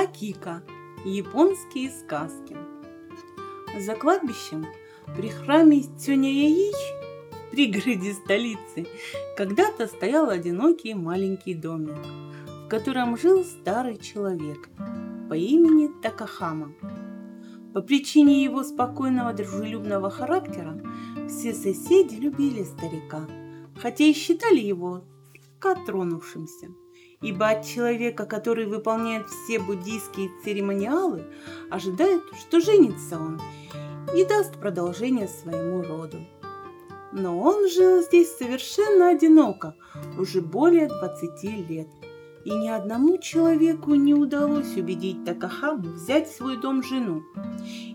Акика. Японские сказки. За кладбищем при храме Цюня-Яич в пригороде столицы когда-то стоял одинокий маленький домик, в котором жил старый человек по имени Такахама. По причине его спокойного дружелюбного характера все соседи любили старика, хотя и считали его слегка тронувшимся ибо от человека, который выполняет все буддийские церемониалы, ожидают, что женится он и даст продолжение своему роду. Но он жил здесь совершенно одиноко, уже более 20 лет, и ни одному человеку не удалось убедить Такахаму взять в свой дом жену.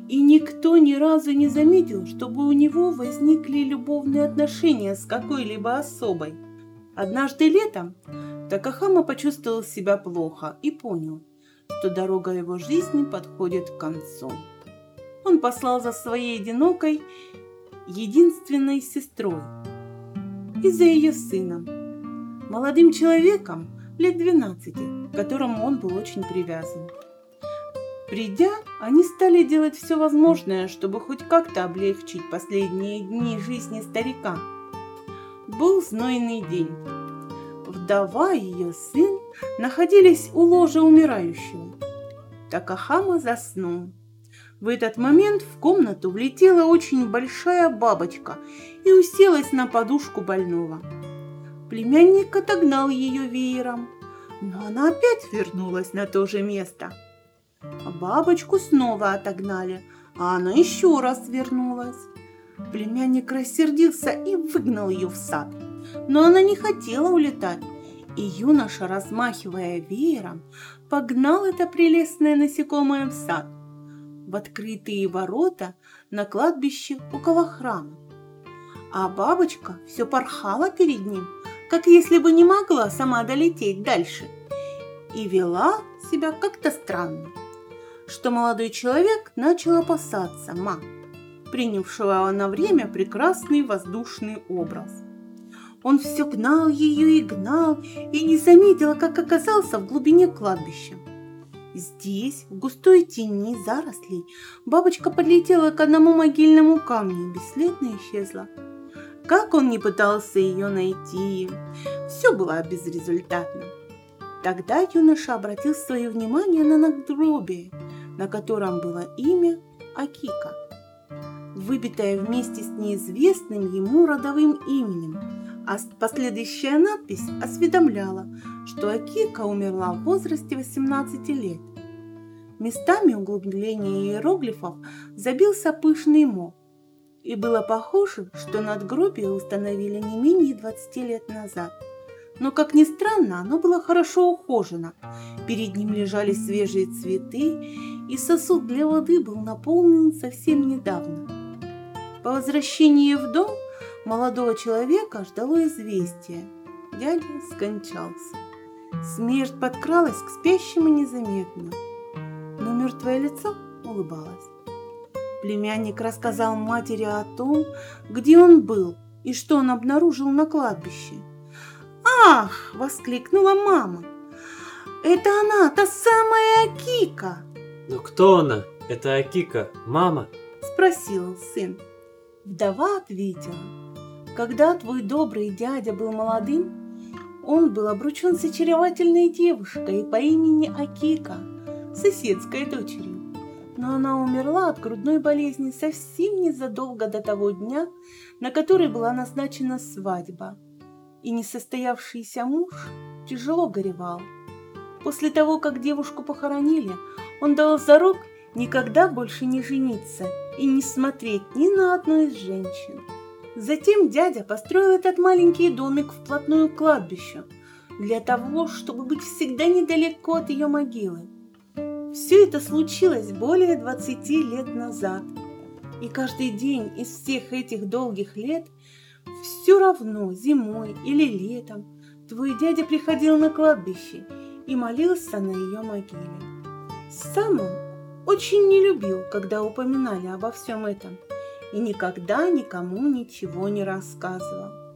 И никто ни разу не заметил, чтобы у него возникли любовные отношения с какой-либо особой. Однажды летом Такахама почувствовал себя плохо и понял, что дорога его жизни подходит к концу. Он послал за своей одинокой, единственной сестрой и за ее сыном, молодым человеком лет 12, к которому он был очень привязан. Придя, они стали делать все возможное, чтобы хоть как-то облегчить последние дни жизни старика. Был знойный день вдова и ее сын находились у ложа умирающего. Такахама заснул. В этот момент в комнату влетела очень большая бабочка и уселась на подушку больного. Племянник отогнал ее веером, но она опять вернулась на то же место. Бабочку снова отогнали, а она еще раз вернулась. Племянник рассердился и выгнал ее в сад. Но она не хотела улетать, и юноша, размахивая веером, погнал это прелестное насекомое в сад, в открытые ворота на кладбище около храма. А бабочка все порхала перед ним, как если бы не могла сама долететь дальше, и вела себя как-то странно, что молодой человек начал опасаться ма, принявшего на время прекрасный воздушный образ. Он все гнал ее и гнал, и не заметила, как оказался в глубине кладбища. Здесь, в густой тени зарослей, бабочка подлетела к одному могильному камню и бесследно исчезла. Как он не пытался ее найти, все было безрезультатно. Тогда юноша обратил свое внимание на надгробие, на котором было имя Акика, выбитое вместе с неизвестным ему родовым именем – а последующая надпись осведомляла, что Акика умерла в возрасте 18 лет. Местами углубления иероглифов забился пышный мох, и было похоже, что надгробие установили не менее 20 лет назад. Но, как ни странно, оно было хорошо ухожено. Перед ним лежали свежие цветы, и сосуд для воды был наполнен совсем недавно. По возвращении в дом молодого человека ждало известие. Дядя скончался. Смерть подкралась к спящему незаметно, но мертвое лицо улыбалось. Племянник рассказал матери о том, где он был и что он обнаружил на кладбище. «Ах!» – воскликнула мама. «Это она, та самая Акика!» «Но кто она? Это Акика, мама?» – спросил сын. Вдова ответила – когда твой добрый дядя был молодым, он был обручен с очаровательной девушкой по имени Акика, соседской дочерью. Но она умерла от грудной болезни совсем незадолго до того дня, на который была назначена свадьба. И несостоявшийся муж тяжело горевал. После того, как девушку похоронили, он дал зарок никогда больше не жениться и не смотреть ни на одну из женщин. Затем дядя построил этот маленький домик вплотную к кладбищу, для того, чтобы быть всегда недалеко от ее могилы. Все это случилось более 20 лет назад. И каждый день из всех этих долгих лет все равно, зимой или летом, твой дядя приходил на кладбище и молился на ее могиле. Сам он очень не любил, когда упоминали обо всем этом – и никогда никому ничего не рассказывал.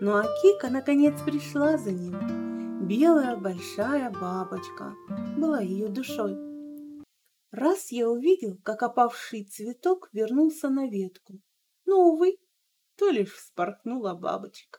Но Акика наконец пришла за ним. Белая большая бабочка была ее душой. Раз я увидел, как опавший цветок вернулся на ветку, но, увы, то лишь вспорхнула бабочка.